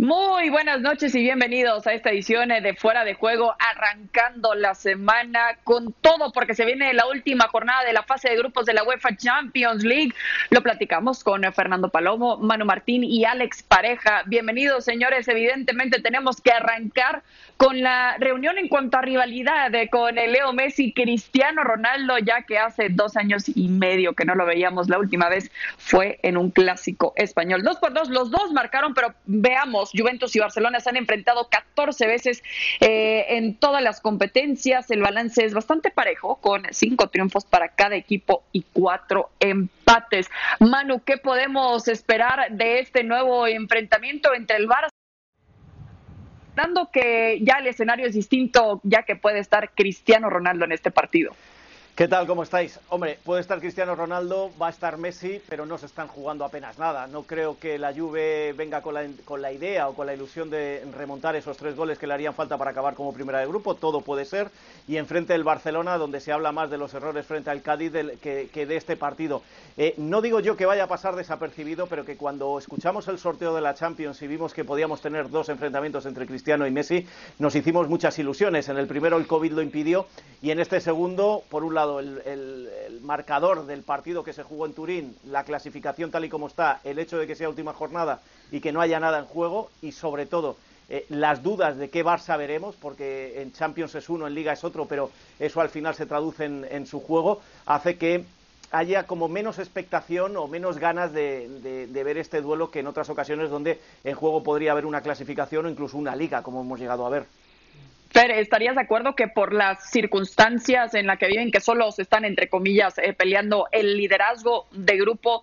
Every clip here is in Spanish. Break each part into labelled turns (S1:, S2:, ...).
S1: Muy buenas noches y bienvenidos a esta edición de Fuera de Juego, arrancando la semana con todo, porque se viene la última jornada de la fase de grupos de la UEFA Champions League. Lo platicamos con Fernando Palomo, Manu Martín y Alex Pareja. Bienvenidos, señores. Evidentemente tenemos que arrancar con la reunión en cuanto a rivalidad con el Leo Messi Cristiano Ronaldo, ya que hace dos años y medio que no lo veíamos. La última vez fue en un clásico español. Dos por dos, los dos marcaron, pero veamos, Juventus y Barcelona se han enfrentado 14 veces eh, en todas las competencias. El balance es bastante parejo, con cinco triunfos para cada equipo y cuatro empates. Manu, ¿qué podemos esperar de este nuevo enfrentamiento entre el Barça? dando que ya el escenario es distinto, ya que puede estar Cristiano Ronaldo en este partido.
S2: ¿Qué tal? ¿Cómo estáis? Hombre, puede estar Cristiano Ronaldo, va a estar Messi, pero no se están jugando apenas nada. No creo que la Juve venga con la, con la idea o con la ilusión de remontar esos tres goles que le harían falta para acabar como primera de grupo. Todo puede ser. Y enfrente del Barcelona, donde se habla más de los errores frente al Cádiz que, de este partido. Eh, no digo yo que vaya a pasar desapercibido, pero que cuando escuchamos el sorteo de la Champions y vimos que podíamos tener dos enfrentamientos entre Cristiano y Messi, nos hicimos muchas ilusiones. En el primero el COVID lo impidió y en este segundo, por un lado, el, marcador del partido que se jugó en Turín, la clasificación tal y como está, el hecho de que sea última jornada y que no haya nada en juego y sobre todo eh, las dudas de qué Barça veremos, porque en Champions es uno, en Liga es otro, pero eso al final se traduce en, su juego, hace que haya como menos expectación o menos ganas de, de, ver este duelo que en otras ocasiones donde en juego podría haber una clasificación o incluso una liga, como hemos llegado a ver.
S1: Fer, ¿estarías de acuerdo que por las circunstancias en las que viven, que solo se están, entre comillas, eh, peleando el liderazgo de grupo,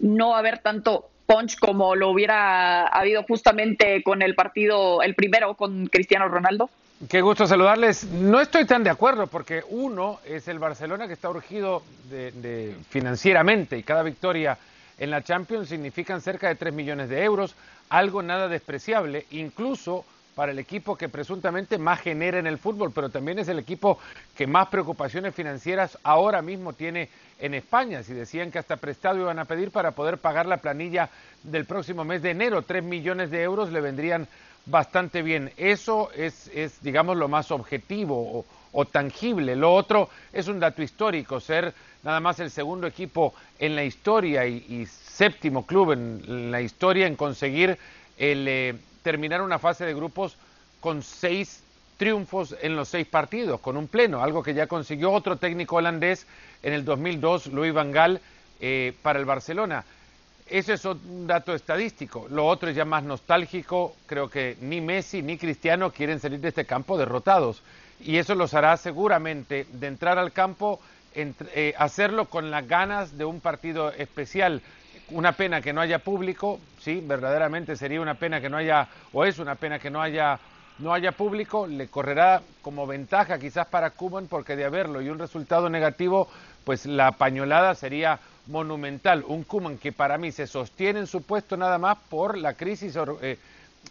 S1: no va a haber tanto punch como lo hubiera habido justamente con el partido, el primero con Cristiano Ronaldo?
S3: Qué gusto saludarles. No estoy tan de acuerdo porque uno es el Barcelona que está urgido de, financieramente y cada victoria en la Champions significan cerca de 3 millones de euros, algo nada despreciable, incluso para el equipo que presuntamente más genera en el fútbol, pero también es el equipo que más preocupaciones financieras ahora mismo tiene en España. Si decían que hasta prestado iban a pedir para poder pagar la planilla del próximo mes de enero, tres millones de euros le vendrían bastante bien. Eso es, digamos, lo más objetivo o, tangible. Lo otro es un dato histórico, ser nada más el segundo equipo en la historia y, séptimo club en, la historia en conseguir el... Eh, terminar una fase de grupos con seis triunfos en los seis partidos, con un pleno, algo que ya consiguió otro técnico holandés en el 2002, Louis van Gaal, eh, para el Barcelona. Ese es un dato estadístico. Lo otro es ya más nostálgico. Creo que ni Messi ni Cristiano quieren salir de este campo derrotados. Y eso los hará seguramente de entrar al campo, eh, hacerlo con las ganas de un partido especial una pena que no haya público, sí, verdaderamente sería una pena que no haya, o es una pena que no haya, no haya público, le correrá como ventaja quizás para Cuban porque de haberlo y un resultado negativo, pues la pañolada sería monumental. Un Cuban que para mí se sostiene en su puesto nada más por la crisis eh,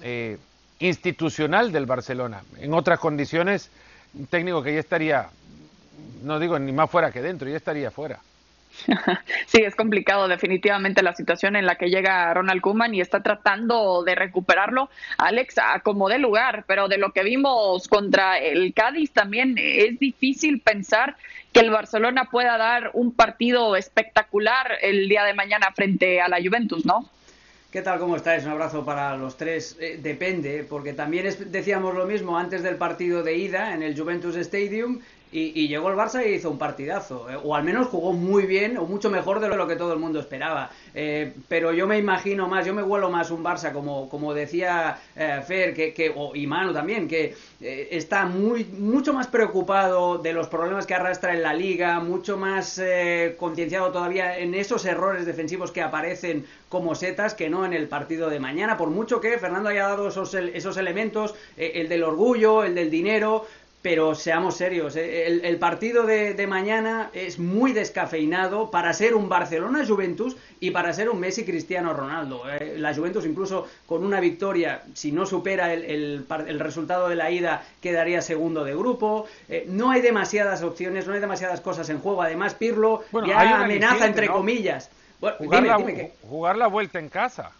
S3: eh, institucional del Barcelona. En otras condiciones, un técnico que ya estaría, no digo ni más fuera que dentro, ya estaría fuera.
S1: Sí, es complicado definitivamente la situación en la que llega Ronald Koeman y está tratando de recuperarlo. Alex, como de lugar, pero de lo que vimos contra el Cádiz también es difícil pensar que el Barcelona pueda dar un partido espectacular el día de mañana frente a la Juventus, ¿no?
S4: ¿Qué tal? ¿Cómo estáis? Un abrazo para los tres. Eh, depende, porque también decíamos lo mismo antes del partido de ida en el Juventus Stadium y, llegó el Barça y hizo un partidazo, eh, o al menos jugó muy bien, o mucho mejor de lo que todo el mundo esperaba. Eh, pero yo me imagino más, yo me vuelo más un Barça, como, como decía eh, Fer, que, que, o, y también, que está muy, mucho más preocupado de los problemas que arrastra en la liga, mucho más concienciado todavía en esos errores defensivos que aparecen como setas que no en el partido de mañana, por mucho que Fernando haya dado esos, esos elementos, el del orgullo, el del dinero, pero seamos serios, eh, el, partido de, mañana es muy descafeinado para ser un Barcelona-Juventus y para ser un Messi-Cristiano Ronaldo. Eh, la Juventus incluso con una victoria, si no supera el, resultado de la ida, quedaría segundo de grupo. Eh, no hay demasiadas opciones, no hay demasiadas cosas en juego. Además, Pirlo ya amenaza entre comillas.
S3: jugar, la, jugar la vuelta en casa.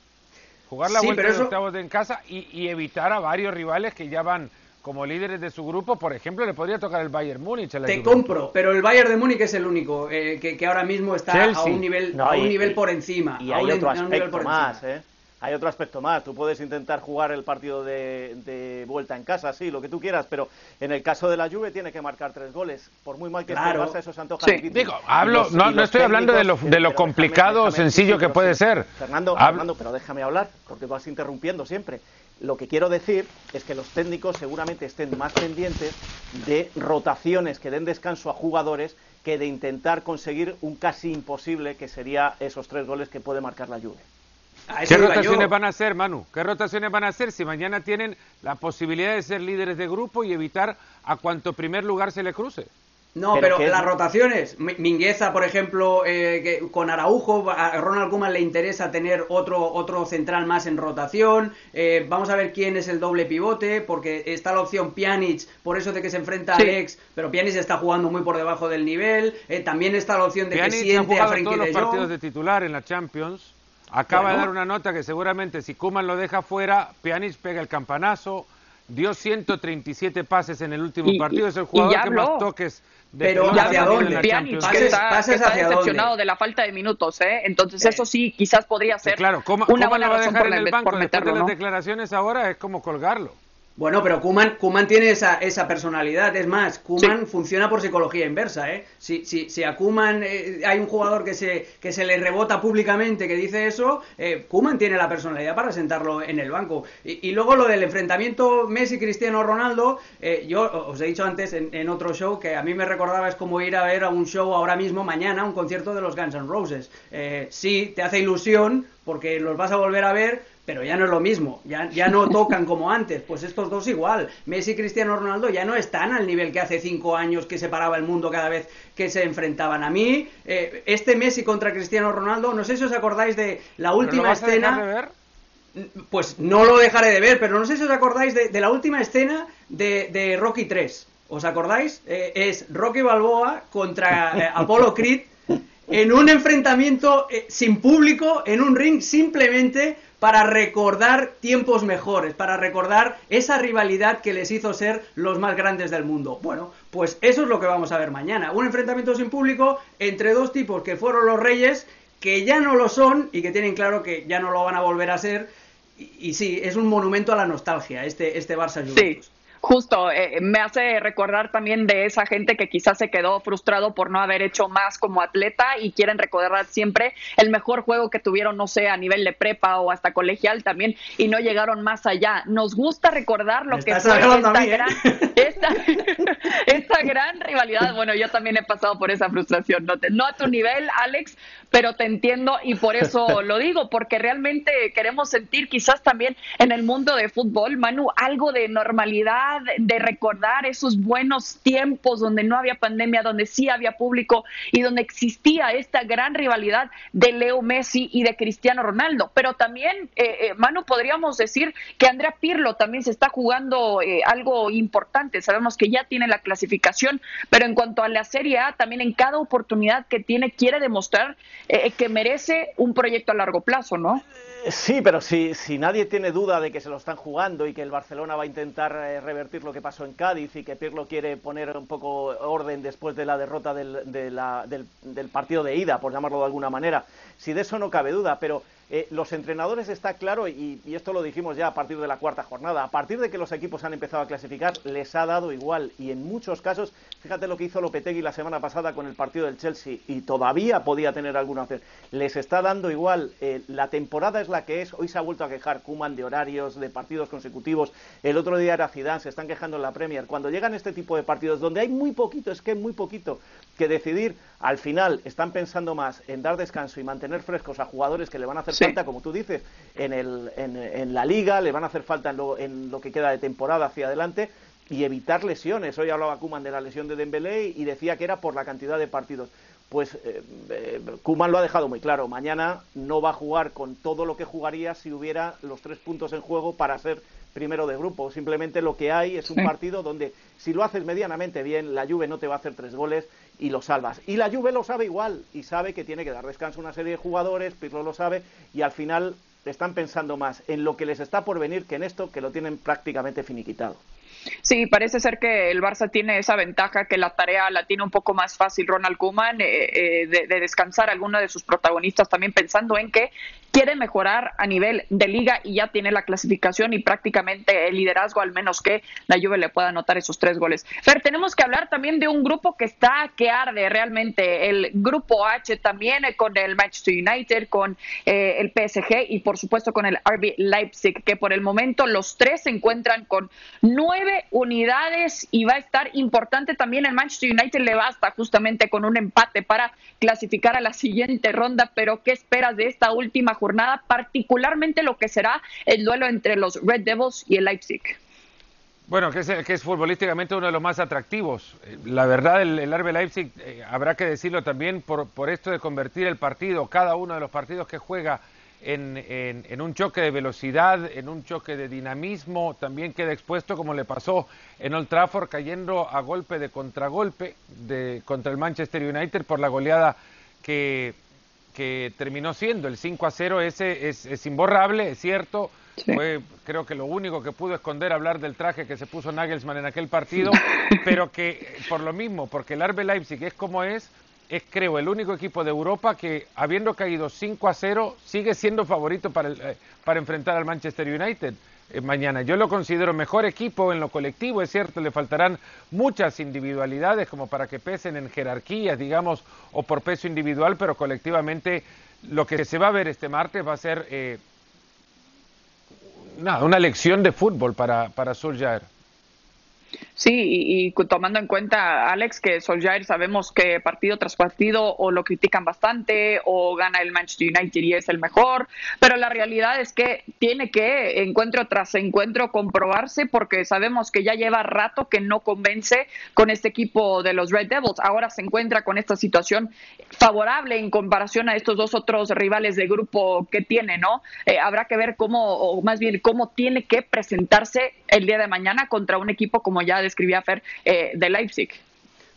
S3: jugar la vuelta octavos en casa y, evitar a varios rivales que ya van como líderes de su grupo, por ejemplo, le podría tocar el Bayern Múnich.
S4: Te compro, pero el Bayern de Múnich es el único eh, que, ahora mismo está a un nivel, a un nivel por encima.
S2: Y hay otro aspecto más, ¿eh? hay otro aspecto más. Tú puedes intentar jugar el partido de, vuelta en casa, sí, lo que tú quieras, pero en el caso de la Juve tiene que marcar tres goles. Por muy mal que esté Barça, eso se antoja
S3: sí. Digo, hablo, no, no estoy hablando de lo, de lo complicado o sencillo que puede ser.
S2: Fernando, Fernando, pero déjame hablar, porque vas interrumpiendo siempre. Lo que quiero decir es que los técnicos seguramente estén más pendientes de rotaciones que den descanso a jugadores que de intentar conseguir un casi imposible que sería esos tres goles que puede marcar la Juve.
S3: ¿Qué rotaciones van a hacer, Manu? ¿Qué rotaciones van a hacer si mañana tienen la posibilidad de ser líderes de grupo y evitar a cuanto primer lugar se le cruce?
S4: No, pero, las rotaciones, Mingueza, por ejemplo, eh, con Araujo, a Ronald Koeman le interesa tener otro, otro central más en rotación. Eh, vamos a ver quién es el doble pivote, porque está la opción Pjanic, por eso de que se enfrenta a Alex, pero Pjanic está jugando muy por debajo del nivel. Eh, también está la opción de que siente a Frenkie
S3: todos los partidos de titular en la Champions. Acaba de dar una nota que seguramente si Kuman lo deja fuera, Pjanic pega el campanazo, dio 137 pases en el último partido, es el jugador que más toques
S1: de pero hacia dónde Pjanic que está, decepcionado de la falta de minutos ¿eh? entonces eso sí quizás podría ser
S3: claro, ¿cómo, una buena va a dejar en el banco después de las declaraciones ahora es como colgarlo
S4: bueno, pero Kuman, Kuman tiene esa, esa personalidad. Es más, Kuman funciona por psicología inversa. ¿eh? Si, si, si a Kuman eh, hay un jugador que se, que se le rebota públicamente que dice eso, eh, Kuman tiene la personalidad para sentarlo en el banco. Y, luego lo del enfrentamiento Messi-Cristiano Ronaldo, eh, yo os he dicho antes en, en, otro show que a mí me recordaba es como ir a ver a un show ahora mismo, mañana, un concierto de los Guns N' Roses. sí, te hace ilusión porque los vas a volver a ver, pero ya no es lo mismo, ya, ya no tocan como antes. Pues estos dos igual. Messi y Cristiano Ronaldo ya no están al nivel que hace cinco años que separaba el mundo cada vez que se enfrentaban. A mí, eh, este Messi contra Cristiano Ronaldo, no sé si os acordáis de la última escena.
S3: de ver?
S4: Pues no lo dejaré de ver, pero no sé si os acordáis de, la última escena de, Rocky 3. ¿Os acordáis? Eh, es Rocky Balboa contra eh, Apollo Creed en un enfrentamiento sin público, en un ring, simplemente para recordar tiempos mejores, para recordar esa rivalidad que les hizo ser los más grandes del mundo. Bueno, pues eso es lo que vamos a ver mañana. Un enfrentamiento sin público entre dos tipos que fueron los reyes, que ya no lo son y que tienen claro que ya no lo van a volver a ser. Y, sí, es un monumento a la nostalgia este, este Barça Juventus.
S1: Justo, eh, me hace recordar también de esa gente que quizás se quedó frustrado por no haber hecho más como atleta y quieren recordar siempre el mejor juego que tuvieron, no sé, a nivel de prepa o hasta colegial también, y no llegaron más allá. Nos gusta recordar lo que fue esta, ¿eh? gran, esta, gran rivalidad. Bueno, yo también he pasado por esa frustración, no, no a tu nivel, Alex, pero te entiendo y por eso lo digo, porque realmente queremos sentir quizás también en el mundo de fútbol, Manu, algo de normalidad de recordar esos buenos tiempos donde no había pandemia, donde sí había público y donde existía esta gran rivalidad de Leo Messi y de Cristiano Ronaldo. Pero también, eh, eh, Manu, podríamos decir que Andrea Pirlo también se está jugando eh, algo importante. Sabemos que ya tiene la clasificación, pero en cuanto a la Serie A, también en cada oportunidad que tiene quiere demostrar que merece un proyecto a largo plazo, ¿no?
S2: Sí, pero si, si nadie tiene duda de que se lo están jugando y que el Barcelona va a intentar eh, revertir lo que pasó en Cádiz y que Pirlo quiere poner un poco orden después de la derrota del, del partido de ida, por llamarlo de alguna manera, si de eso no cabe duda, pero eh, los entrenadores está claro, y, esto lo dijimos ya a partir de la cuarta jornada, a partir de que los equipos han empezado a clasificar, les ha dado igual. Y en muchos casos, fíjate lo que hizo Lopetegui la semana pasada con el partido del Chelsea, y todavía podía tener alguna opción. Les está dando igual. Eh, la temporada es la que es. Hoy se ha vuelto a quejar Kuman de horarios, de partidos consecutivos. El otro día era Zidane, se están quejando en la Premier. Cuando llegan este tipo de partidos, donde hay muy poquito, es que muy poquito que decidir, al final están pensando más en dar descanso y mantener frescos a jugadores que le van a hacer falta, como tú dices, en, el, en, la liga, le van a hacer falta en lo, en lo que queda de temporada hacia adelante y evitar lesiones. Hoy hablaba Kuman de la lesión de Dembélé y decía que era por la cantidad de partidos. Pues eh, eh, Kuman lo ha dejado muy claro. Mañana no va a jugar con todo lo que jugaría si hubiera los tres puntos en juego para ser primero de grupo. Simplemente lo que hay es un partido donde si lo haces medianamente bien, la Juve no te va a hacer tres goles y lo salvas. Y la Juve lo sabe igual y sabe que tiene que dar descanso a una serie de jugadores, Pirlo lo sabe y al final están pensando más en lo que les está por venir que en esto, que lo tienen prácticamente finiquitado.
S1: Sí, parece ser que el Barça tiene esa ventaja, que la tarea la tiene un poco más fácil Ronald Koeman eh, eh, de, descansar a alguno de sus protagonistas, también pensando en que quiere mejorar a nivel de liga y ya tiene la clasificación y prácticamente el liderazgo, al menos que la Juve le pueda anotar esos tres goles. Pero tenemos que hablar también de un grupo que está que arde realmente, el grupo H también eh, con el Manchester United, con el PSG y por supuesto con el RB Leipzig, que por el momento los tres se encuentran con nueve unidades y va a estar importante también el Manchester United le basta justamente con un empate para clasificar a la siguiente ronda, pero ¿qué esperas de esta última jornada, particularmente lo que será el duelo entre los Red Devils y el Leipzig?
S3: Bueno, que es, que es futbolísticamente uno de los más atractivos. La verdad, el, el Leipzig, eh, habrá que decirlo también por, por esto de convertir el partido, cada uno de los partidos que juega en, un choque de velocidad, en un choque de dinamismo, también queda expuesto como le pasó en Old Trafford, cayendo a golpe de contragolpe de, contra el Manchester United por la goleada que, que terminó siendo el 5 a 0. Ese es, imborrable, es cierto. Fue, creo que lo único que pudo esconder hablar del traje que se puso Nagelsmann en aquel partido, pero que por lo mismo, porque el RB Leipzig es como es, es creo el único equipo de Europa que habiendo caído 5 a 0 sigue siendo favorito para, eh, para enfrentar al Manchester United eh, mañana. Yo lo considero mejor equipo en lo colectivo, es cierto, le faltarán muchas individualidades como para que pesen en jerarquías, digamos, o por peso individual, pero colectivamente lo que se va a ver este martes va a ser eh, una lección de fútbol para, para.
S1: Sí, y, tomando en cuenta, Alex, que Solskjaer sabemos que partido tras partido o lo critican bastante o gana el Manchester United y es el mejor, pero la realidad es que tiene que encuentro tras encuentro comprobarse porque sabemos que ya lleva rato que no convence con este equipo de los Red Devils. Ahora se encuentra con esta situación favorable en comparación a estos dos otros rivales de grupo que tiene, ¿no? Eh, habrá que ver cómo, o más bien cómo tiene que presentarse el día de mañana contra un equipo como ya describía Fer eh, de Leipzig.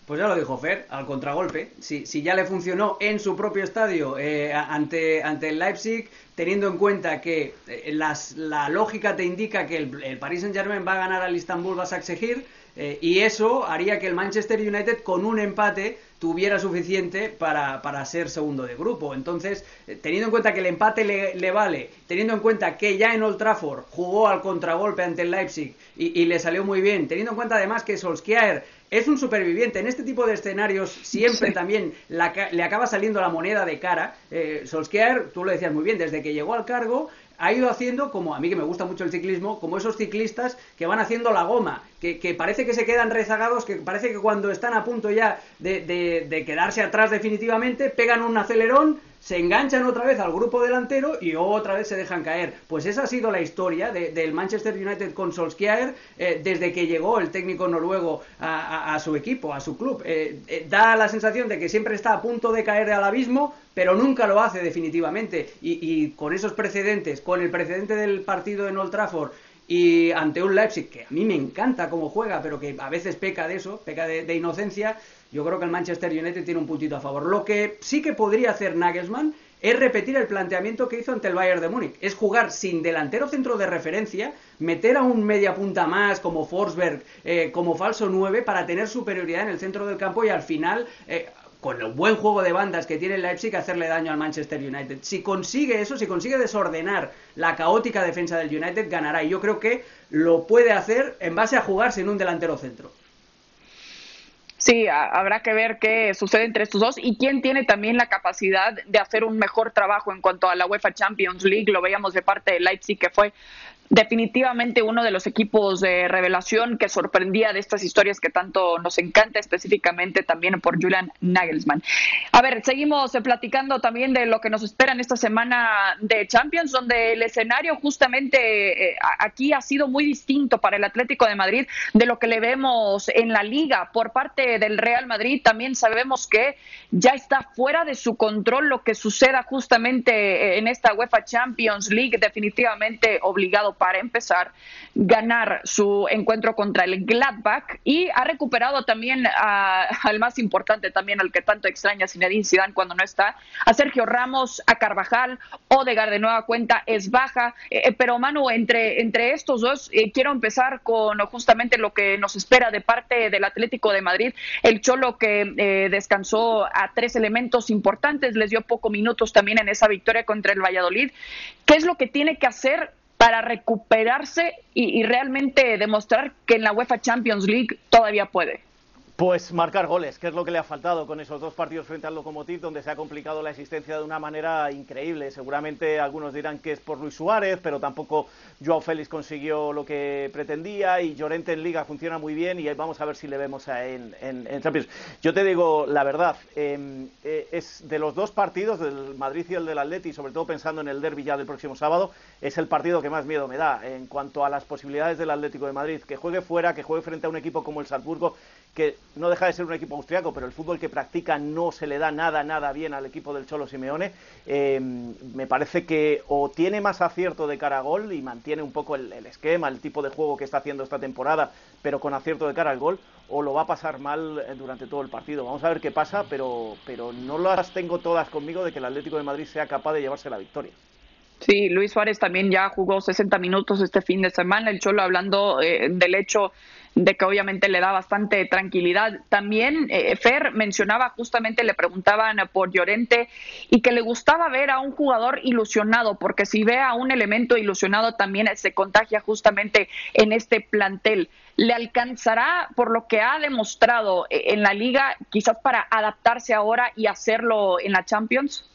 S4: Pues ya lo dijo Fer, al contragolpe. Si, si ya le funcionó en su propio estadio eh, ante, ante el Leipzig, teniendo en cuenta que eh, las, la lógica te indica que el, Paris Saint-Germain va a ganar al Istanbul Basaksehir, eh, y eso haría que el Manchester United con un empate tuviera suficiente para, para ser segundo de grupo. Entonces, eh, teniendo en cuenta que el empate le, le, vale, teniendo en cuenta que ya en Old Trafford jugó al contragolpe ante el Leipzig y, y le salió muy bien, teniendo en cuenta además que Solskjaer es un superviviente. En este tipo de escenarios siempre también le acaba saliendo la moneda de cara. Eh, Solskjaer, tú lo decías muy bien, desde que llegó al cargo ha ido haciendo, como a mí que me gusta mucho el ciclismo, como esos ciclistas que van haciendo la goma, que, que parece que se quedan rezagados, que parece que cuando están a punto ya de, de, de quedarse atrás definitivamente, pegan un acelerón, se enganchan otra vez al grupo delantero y otra vez se dejan caer. Pues esa ha sido la historia de, del Manchester United con Solskjaer eh, desde que llegó el técnico noruego a, su equipo, a su club. Eh, eh, da la sensación de que siempre está a punto de caer al abismo, pero nunca lo hace definitivamente. Y, y con esos precedentes, con el precedente del partido en Old Trafford, y ante un Leipzig que a mí me encanta cómo juega, pero que a veces peca de eso, peca de, inocencia, yo creo que el Manchester United tiene un puntito a favor. Lo que sí que podría hacer Nagelsmann es repetir el planteamiento que hizo ante el Bayern de Múnich. Es jugar sin delantero centro de referencia, meter a un media punta más como Forsberg, eh, como falso 9, para tener superioridad en el centro del campo y al final... Eh, con el buen juego de bandas que tiene el Leipzig, hacerle daño al Manchester United. Si consigue eso, si consigue desordenar la caótica defensa del United, ganará. Y yo creo que lo puede hacer en base a jugar sin un delantero centro.
S1: Sí, habrá que ver qué sucede entre estos dos y quién tiene también la capacidad de hacer un mejor trabajo en cuanto a la UEFA Champions League. Lo veíamos de parte de Leipzig, que fue definitivamente uno de los equipos de revelación que sorprendía de estas historias que tanto nos encanta, específicamente también por Julian Nagelsmann. A ver, seguimos platicando también de lo que nos espera en esta semana de Champions, donde el escenario justamente eh, aquí ha sido muy distinto para el Atlético de Madrid de lo que le vemos en la liga. Por parte del Real Madrid también sabemos que ya está fuera de su control lo que suceda justamente en esta UEFA Champions League, definitivamente obligado para empezar ganar su encuentro contra el Gladbach y ha recuperado también al más importante también al que tanto extraña Zinedine Zidane cuando no está, a Sergio Ramos, a Carvajal, Odegar de nueva cuenta es baja, eh, eh, pero Manu, entre, entre estos dos eh, quiero empezar con justamente lo que nos espera de parte del Atlético de Madrid, el Cholo que descansó a tres elementos importantes, les dio pocos minutos también en esa victoria contra el Valladolid. ¿Qué es lo que tiene que hacer para recuperarse y, y realmente demostrar que en la UEFA Champions League todavía puede?
S2: Pues marcar goles, que es lo que le ha faltado con esos dos partidos frente al Lokomotiv, donde se ha complicado la existencia de una manera increíble. Seguramente algunos dirán que es por Luis Suárez, pero tampoco Joao Félix consiguió lo que pretendía y Llorente en Liga funciona muy bien y vamos a ver si le vemos en, en, Champions. Yo te digo la verdad, em, eh, es de los dos partidos, del Madrid y el del Atleti, sobre todo pensando en el derby ya del próximo sábado, es el partido que más miedo me da en cuanto a las posibilidades del Atlético de Madrid. Que juegue fuera, que juegue frente a un equipo como el Salzburgo, que no deja de ser un equipo austriaco, pero el fútbol que practica no se le da nada, nada bien al equipo del Cholo Simeone. Eh, me parece que o tiene más acierto de cara a gol y mantiene un poco el, esquema, el tipo de juego que está haciendo esta temporada, pero con acierto de cara al gol, o lo va a pasar mal eh, durante todo el partido. Vamos a ver qué pasa, pero, pero no las tengo todas conmigo de que el Atlético de Madrid sea capaz de llevarse la victoria.
S1: Sí, Luis Suárez también ya jugó 60 minutos este fin de semana. El Cholo hablando eh, del hecho de que obviamente le da bastante tranquilidad. También eh, Fer mencionaba justamente, le preguntaban por Llorente y que le gustaba ver a un jugador ilusionado, porque si ve a un elemento ilusionado también se contagia justamente en este plantel. ¿Le alcanzará por lo que ha demostrado eh, en la liga quizás para adaptarse ahora y hacerlo en la Champions?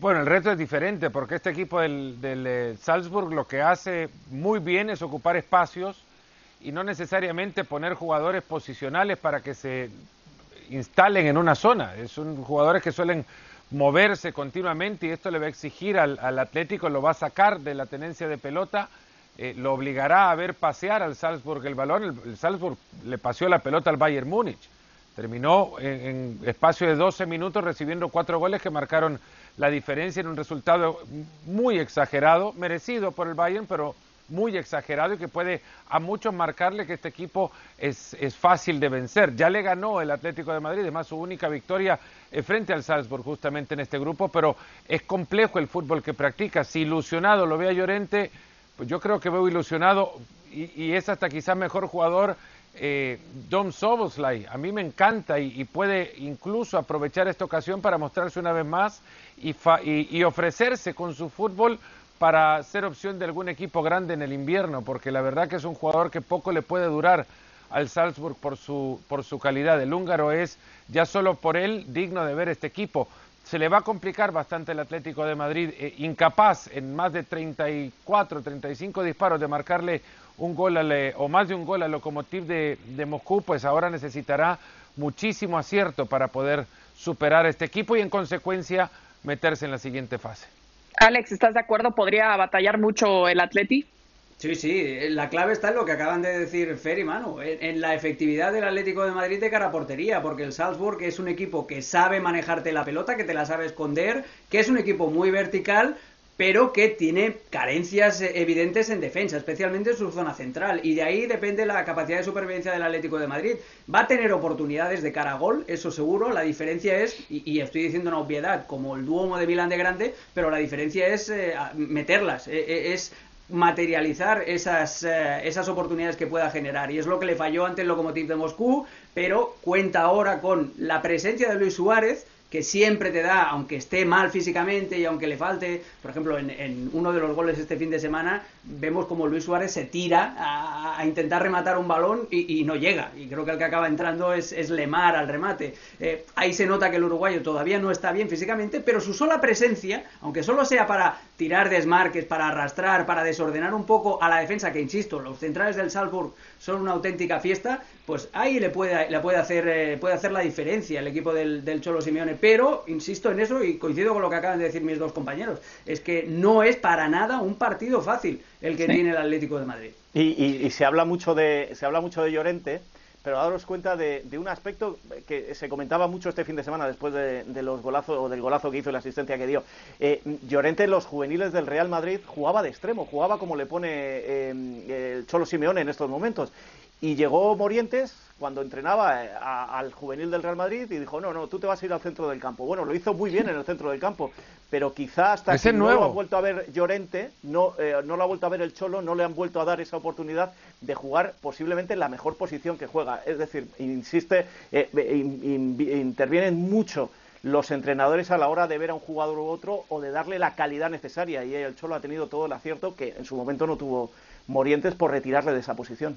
S3: Bueno, el reto es diferente porque este equipo del, eh, Salzburg lo que hace muy bien es ocupar espacios y no necesariamente poner jugadores posicionales para que se instalen en una zona. Son jugadores que suelen moverse continuamente y esto le va a exigir al, Atlético, lo va a sacar de la tenencia de pelota, eh, lo obligará a ver pasear al Salzburg el balón. El, Salzburg le paseó la pelota al Bayern Múnich. Terminó en, espacio de 12 minutos recibiendo cuatro goles que marcaron la diferencia en un resultado muy exagerado, merecido por el Bayern, pero muy exagerado y que puede a muchos marcarle que este equipo es, es fácil de vencer. Ya le ganó el Atlético de Madrid, además su única victoria eh, frente al Salzburg justamente en este grupo, pero es complejo el fútbol que practica. Si ilusionado lo ve a Llorente, pues yo creo que veo ilusionado y, es hasta quizás mejor jugador eh, Dom Soboslai. A mí me encanta y, puede incluso aprovechar esta ocasión para mostrarse una vez más y, y ofrecerse con su fútbol para ser opción de algún equipo grande en el invierno, porque la verdad que es un jugador que poco le puede durar al Salzburg por su, por su calidad. El húngaro es ya solo por él digno de ver este equipo. Se le va a complicar bastante el Atlético de Madrid, eh, incapaz en más de 34, 35 disparos de marcarle un gol o más de un gol al Lokomotiv de, de Moscú, pues ahora necesitará muchísimo acierto para poder superar este equipo y en consecuencia meterse en la siguiente fase.
S1: Alex, ¿estás de acuerdo? ¿Podría batallar mucho el Atleti?
S4: Sí, sí, la clave está en lo que acaban de decir Fer y Manu, en, la efectividad del Atlético de Madrid de cara a portería, porque el Salzburg es un equipo que sabe manejarte la pelota, que te la sabe esconder, que es un equipo muy vertical, pero que tiene carencias evidentes en defensa, especialmente en su zona central, y de ahí depende la capacidad de supervivencia del Atlético de Madrid. Va a tener oportunidades de cara a gol, eso seguro, la diferencia es, y, estoy diciendo una obviedad, como el Duomo de Milán de Grande, pero la diferencia es eh, meterlas, eh, eh, es materializar esas, esas oportunidades que pueda generar. Y es lo que le falló ante el Lokomotiv de Moscú, pero cuenta ahora con la presencia de Luis Suárez, que siempre te da, aunque esté mal físicamente y aunque le falte, por ejemplo, en, uno de los goles este fin de semana, vemos como Luis Suárez se tira a, intentar rematar un balón y, no llega. Y creo que el que acaba entrando es, Lemar al remate. Eh, ahí se nota que el uruguayo todavía no está bien físicamente, pero su sola presencia, aunque solo sea para tirar desmarques, para arrastrar, para desordenar un poco a la defensa, que insisto, los centrales del Salzburg son una auténtica fiesta, pues ahí le puede, le puede, hacer, eh, puede hacer la diferencia el equipo del, del Cholo Simeone pero insisto en eso y coincido con lo que acaban de decir mis dos compañeros, es que no es para nada un partido fácil el que tiene el Atlético de Madrid.
S2: Y, se habla mucho de se habla mucho de Llorente, pero daros cuenta de, un aspecto que se comentaba mucho este fin de semana después de, los golazos o del golazo que hizo y la asistencia que dio. Eh, Llorente, los juveniles del Real Madrid, jugaba de extremo, jugaba como le pone eh, el Cholo Simeone en estos momentos. Y llegó Morientes cuando entrenaba eh, al juvenil del Real Madrid y dijo, no, no, tú te vas a ir al centro del campo. Bueno, lo hizo muy bien en el centro del campo, pero quizá hasta que no lo ha vuelto a ver Llorente, no, eh, no lo ha vuelto a ver el Cholo, no le han vuelto a dar esa oportunidad de jugar posiblemente en la mejor posición que juega. Es decir, insiste, eh, intervienen mucho los entrenadores a la hora de ver a un jugador u otro o de darle la calidad necesaria. Y el Cholo ha tenido todo el acierto que en su momento no tuvo Morientes por retirarle de esa posición.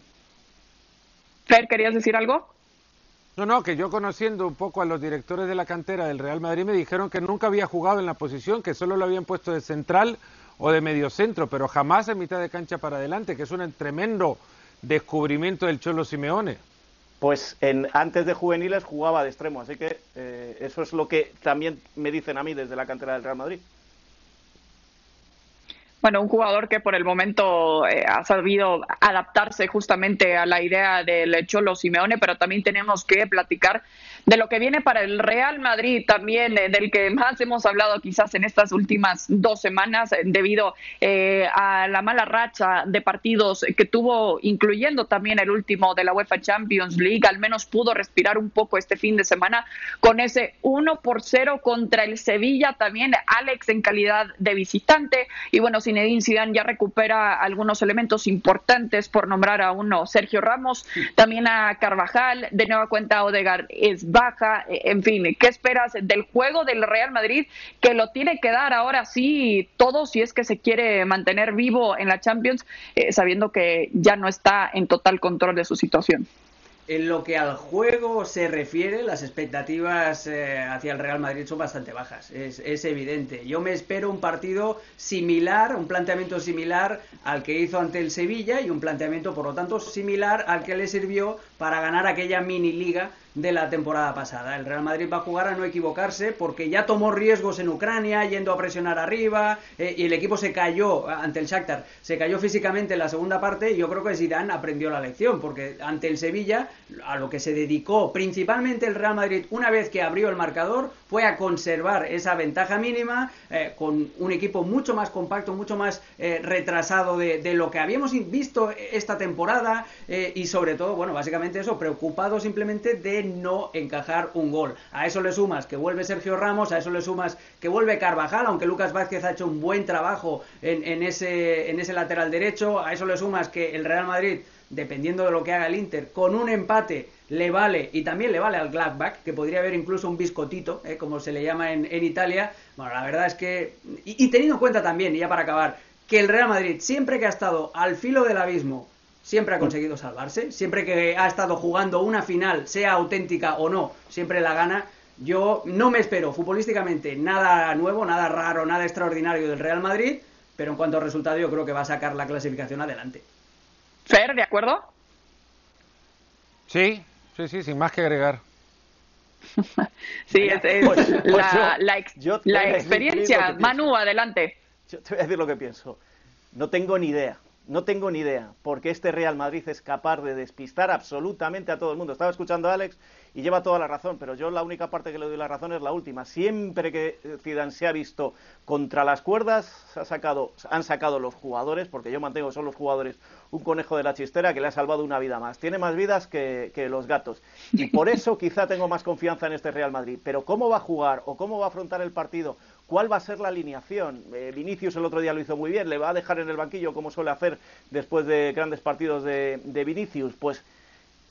S1: Fer, ¿querías decir algo?
S3: No, no, que yo conociendo un poco a los directores de la cantera del Real Madrid me dijeron que nunca había jugado en la posición, que solo lo habían puesto de central o de mediocentro, pero jamás en mitad de cancha para adelante, que es un tremendo descubrimiento del Cholo Simeone.
S2: Pues en, antes de juveniles jugaba de extremo, así que eh, eso es lo que también me dicen a mí desde la cantera del Real Madrid.
S1: Bueno, un jugador que por el momento eh, ha sabido adaptarse justamente a la idea del Cholo Simeone, pero también tenemos que platicar de lo que viene para el Real Madrid también, eh, del que más hemos hablado quizás en estas últimas dos semanas, eh, debido eh, a la mala racha de partidos que tuvo, incluyendo también el último de la UEFA Champions League, al menos pudo respirar un poco este fin de semana con ese 1 por 0 contra el Sevilla, también Alex en calidad de visitante, y bueno, Zinedine Zidane ya recupera algunos elementos importantes, por nombrar a uno, Sergio Ramos, también a Carvajal, de nueva cuenta Odegaard es baja, eh, en fin, ¿qué esperas del juego del Real Madrid que lo tiene que dar ahora sí todo si es que se quiere mantener vivo en la Champions, eh, sabiendo que ya no está en total control de su situación?
S4: En lo que al juego se refiere, las expectativas eh, hacia el Real Madrid son bastante bajas, es, es, evidente. Yo me espero un partido similar, un planteamiento similar al que hizo ante el Sevilla y un planteamiento, por lo tanto, similar al que le sirvió para ganar aquella mini liga de la temporada pasada. El Real Madrid va a jugar a no equivocarse porque ya tomó riesgos en Ucrania, yendo a presionar arriba, eh, y el equipo se cayó ante el Shakhtar, se cayó físicamente en la segunda parte y yo creo que Zidane aprendió la lección porque ante el Sevilla a lo que se dedicó principalmente el Real Madrid una vez que abrió el marcador fue a conservar esa ventaja mínima eh, con un equipo mucho más compacto, mucho más eh, retrasado de, de, lo que habíamos visto esta temporada y sobre todo, bueno, básicamente eso, preocupado simplemente de no encajar un gol. A eso le sumas que vuelve Sergio Ramos, a eso le sumas que vuelve Carvajal, aunque Lucas Vázquez ha hecho un buen trabajo en, ese, en ese lateral derecho, a eso le sumas que el Real Madrid, dependiendo de lo que haga el Inter, con un empate le vale y también le vale al Gladbach, que podría haber incluso un biscotito, eh, como se le llama en, Italia. Bueno, la verdad es que, y, y teniendo en cuenta también, y ya para acabar, que el Real Madrid siempre que ha estado al filo del abismo siempre ha conseguido salvarse, siempre que ha estado jugando una final, sea auténtica o no, siempre la gana. Yo no me espero futbolísticamente nada nuevo, nada raro, nada extraordinario del Real Madrid, pero en cuanto a resultado yo creo que va a sacar la clasificación adelante.
S1: Fer, ¿de acuerdo?
S3: Sí, sí, sí, sin más que agregar.
S1: sí, es, pues, pues la, la experiencia. Manu, adelante.
S2: Yo te voy a decir lo que pienso. No tengo ni idea. No tengo ni idea, porque este Real Madrid es capaz de despistar absolutamente a todo el mundo. Estaba escuchando a Alex y lleva toda la razón, pero yo la única parte que le doy la razón es la última. Siempre que Zidane se ha visto contra las cuerdas, ha sacado, han sacado los jugadores, porque yo mantengo son los jugadores un conejo de la chistera que le ha salvado una vida más. Tiene más vidas que los gatos. Y por eso quizá tengo más confianza en este Real Madrid. Pero cómo va a jugar o cómo va a afrontar el partido ¿Cuál va a ser la alineación? Eh, Vinicius el otro día lo hizo muy bien, le va a dejar en el banquillo como suele hacer después de grandes partidos de, Vinicius. Pues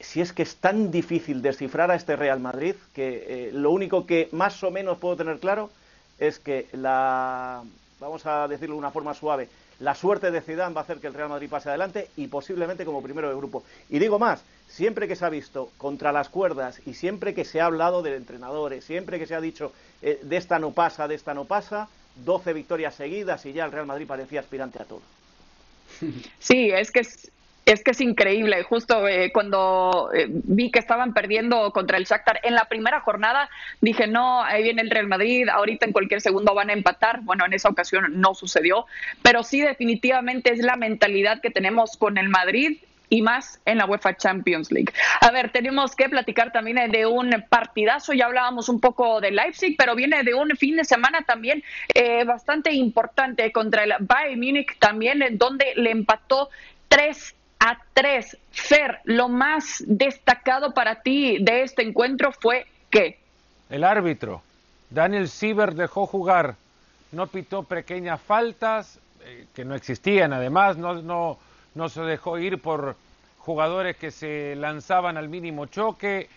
S2: si es que es tan difícil descifrar a este Real Madrid que eh, lo único que más o menos puedo tener claro es que la, vamos a decirlo de una forma suave, la suerte de Zidane va a hacer que el Real Madrid pase adelante y posiblemente como primero de grupo. Y digo más, siempre que se ha visto contra las cuerdas y siempre que se ha hablado de entrenadores, siempre que se ha dicho eh, de esta no pasa, de esta no pasa, 12 victorias seguidas y ya el Real Madrid parecía aspirante a todo.
S1: Sí, es que es, es que es increíble. Justo eh, cuando eh, vi que estaban perdiendo contra el Shakhtar en la primera jornada, dije, no, ahí viene el Real Madrid, ahorita en cualquier segundo van a empatar. Bueno, en esa ocasión no sucedió, pero sí definitivamente es la mentalidad que tenemos con el Madrid y más en la UEFA Champions League. A ver, tenemos que platicar también de un partidazo, ya hablábamos un poco de Leipzig, pero viene de un fin de semana también eh, bastante importante contra el Bayern Múnich también, en donde le empató 3 a 3. Fer, lo más destacado para ti de este encuentro fue qué?
S3: El árbitro. Daniel Sieber dejó jugar, no pitó pequeñas faltas, eh, que no existían además, no, no, no se dejó ir por jugadores que se lanzaban al mínimo choque,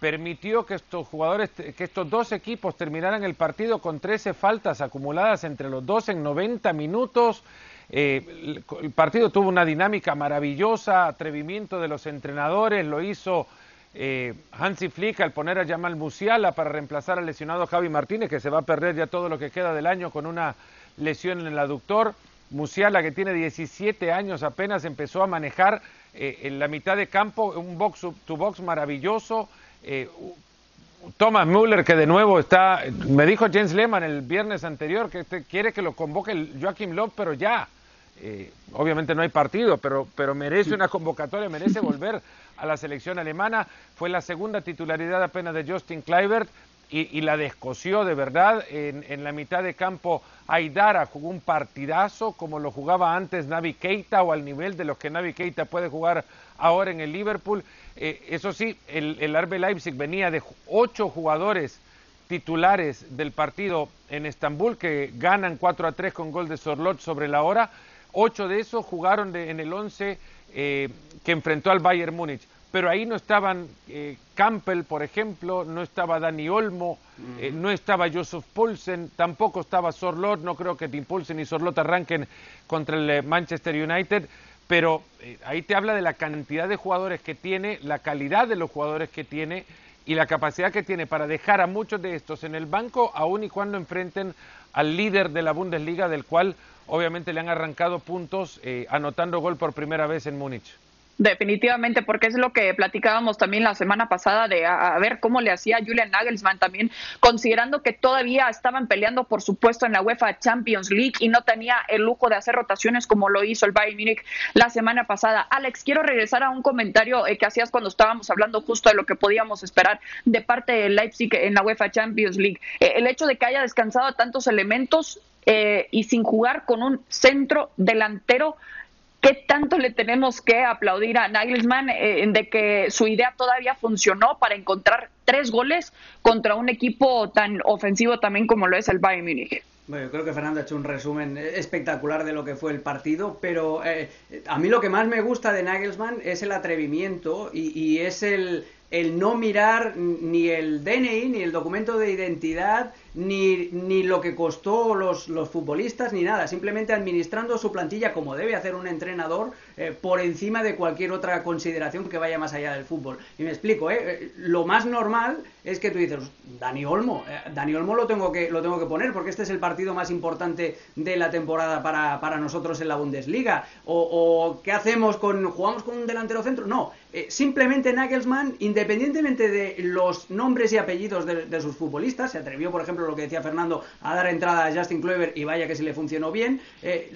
S3: permitió que estos jugadores, que estos dos equipos terminaran el partido con 13 faltas acumuladas entre los dos en 90 minutos. Eh, el partido tuvo una dinámica maravillosa, atrevimiento de los entrenadores, lo hizo eh, Hansi Flick al poner a Jamal Musiala para reemplazar al lesionado Javi Martínez, que se va a perder ya todo lo que queda del año con una lesión en el aductor. Musiala, que tiene 17 años apenas, empezó a manejar eh, en la mitad de campo un box to box maravilloso. Eh, Thomas Müller, que de nuevo está, me dijo James Lehmann el viernes anterior que este quiere que lo convoque Joachim Löw, pero ya. Eh, obviamente no hay partido, pero, pero merece una convocatoria, merece volver a la selección alemana. Fue la segunda titularidad apenas de Justin Kluivert y, la descoció de verdad. En, la mitad de campo, Aidara jugó un partidazo como lo jugaba antes Navi Keita o al nivel de los que Navi Keita puede jugar ahora en el Liverpool. Eh, eso sí, el, el Leipzig venía de ocho jugadores titulares del partido en Estambul que ganan 4 a 3 con gol de Sorlot sobre la hora. Ocho de esos jugaron de, en el 11 eh, que enfrentó al Bayern Múnich pero ahí no estaban eh, Campbell, por ejemplo, no estaba Dani Olmo, eh, no estaba Joseph Poulsen, tampoco estaba Sorlot, no creo que Tim Poulsen y Sorlot arranquen contra el eh, Manchester United, pero ahí te habla de la cantidad de jugadores que tiene, la calidad de los jugadores que tiene y la capacidad que tiene para dejar a muchos de estos en el banco, aun y cuando enfrenten al líder de la Bundesliga, del cual obviamente le han arrancado puntos anotando gol por primera vez en Múnich.
S1: Definitivamente, porque es lo que platicábamos también la semana pasada de a, ver cómo le hacía Julian Nagelsmann también, considerando que todavía estaban peleando, por supuesto, en la UEFA Champions League y no tenía el lujo de hacer rotaciones como lo hizo el Bayern Múnich la semana pasada. Alex, quiero regresar a un comentario eh, que hacías cuando estábamos hablando justo de lo que podíamos esperar de parte de Leipzig en la UEFA Champions League. Eh, el hecho de que haya descansado tantos elementos eh, y sin jugar con un centro delantero ¿Qué tanto le tenemos que aplaudir a Nagelsmann eh, de que su idea todavía funcionó para encontrar tres goles contra un equipo tan ofensivo también como lo es el Bayern Múnich?
S4: Bueno, yo creo que Fernando ha hecho un resumen espectacular de lo que fue el partido, pero eh, a mí lo que más me gusta de Nagelsmann es el atrevimiento y, es el, el no mirar ni el DNI, ni el documento de identidad, ni, ni lo que costó los, los futbolistas, ni nada. Simplemente administrando su plantilla como debe hacer un entrenador eh, por encima de cualquier otra consideración que vaya más allá del fútbol. Y me explico, ¿eh? eh lo más normal es que tú dices, Dani Olmo, eh, Dani Olmo lo tengo, que, lo tengo que poner porque este es el partido más importante de la temporada para, para nosotros en la Bundesliga. O, ¿qué hacemos con, jugamos con un delantero centro? No, simplemente Nagelsmann, independientemente de los nombres y apellidos de, sus futbolistas, se atrevió, por ejemplo, lo que decía Fernando, a dar entrada a Justin Kluivert y vaya que se le funcionó bien.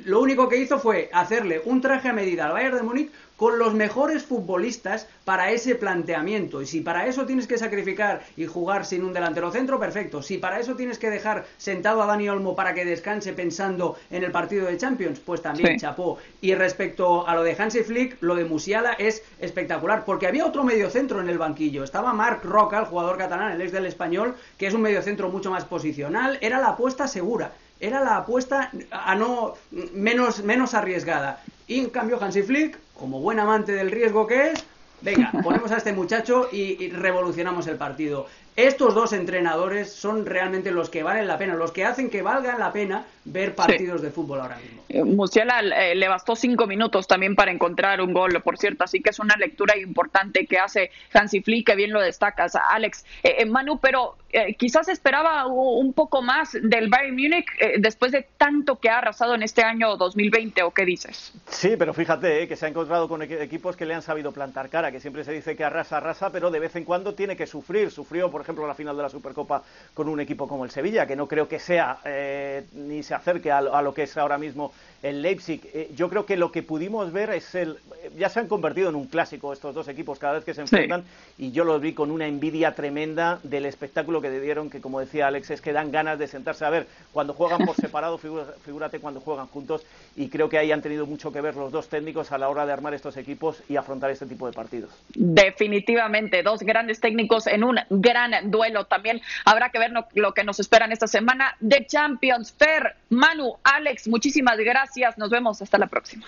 S4: Lo único que hizo fue hacerle un traje a medida al Bayern de Múnich con los mejores futbolistas para ese planteamiento. Y si para eso tienes que sacrificar y jugar sin un delantero centro, perfecto. Si para eso tienes que dejar sentado a Dani Olmo para que descanse pensando en el partido de Champions, pues también chapó. Y respecto a lo de Hansi Flick, lo de Musiala es espectacular, porque había otro mediocentro en el banquillo. Estaba Marc Roca, el jugador catalán, el ex del español, que es un mediocentro mucho más posicional. Era la apuesta segura era la apuesta a no menos, menos arriesgada. Y en cambio Hansi Flick, como buen amante del riesgo que es, venga, ponemos a este muchacho y, revolucionamos el partido. Estos dos entrenadores son realmente los que valen la pena, los que hacen que valgan la pena ver partidos de fútbol ahora mismo.
S1: Eh, Musiala eh, le bastó cinco minutos también para encontrar un gol, por cierto, así que es una lectura importante que hace Hansi Flick, que bien lo destacas, Alex. Eh, Manu, pero quizás esperaba un poco más del Bayern Múnich después de tanto que ha arrasado en este año 2020, ¿o qué dices?
S2: Sí, pero fíjate que se ha encontrado con equipos que le han sabido plantar cara, que siempre se dice que arrasa, arrasa, pero de vez en cuando tiene que sufrir. Sufrió, por ejemplo, la final de la Supercopa con un equipo como el Sevilla, que no creo que sea eh, ni se acerque a, lo que es ahora mismo el Leipzig. Eh, yo creo que lo que pudimos ver es el. Ya se han convertido en un clásico estos dos equipos cada vez que se enfrentan, y yo los vi con una envidia tremenda del espectáculo que dieron, que como decía Alex, es que dan ganas de sentarse a ver cuando juegan por separado, figúrate cuando juegan juntos, y creo que ahí han tenido mucho que ver los dos técnicos a la hora de armar estos equipos y afrontar este tipo de partidos.
S1: Definitivamente, dos grandes técnicos en un gran duelo. También habrá que ver lo que nos esperan esta semana de Champions. Fer, Manu, Alex, muchísimas gracias. Nos vemos hasta la próxima.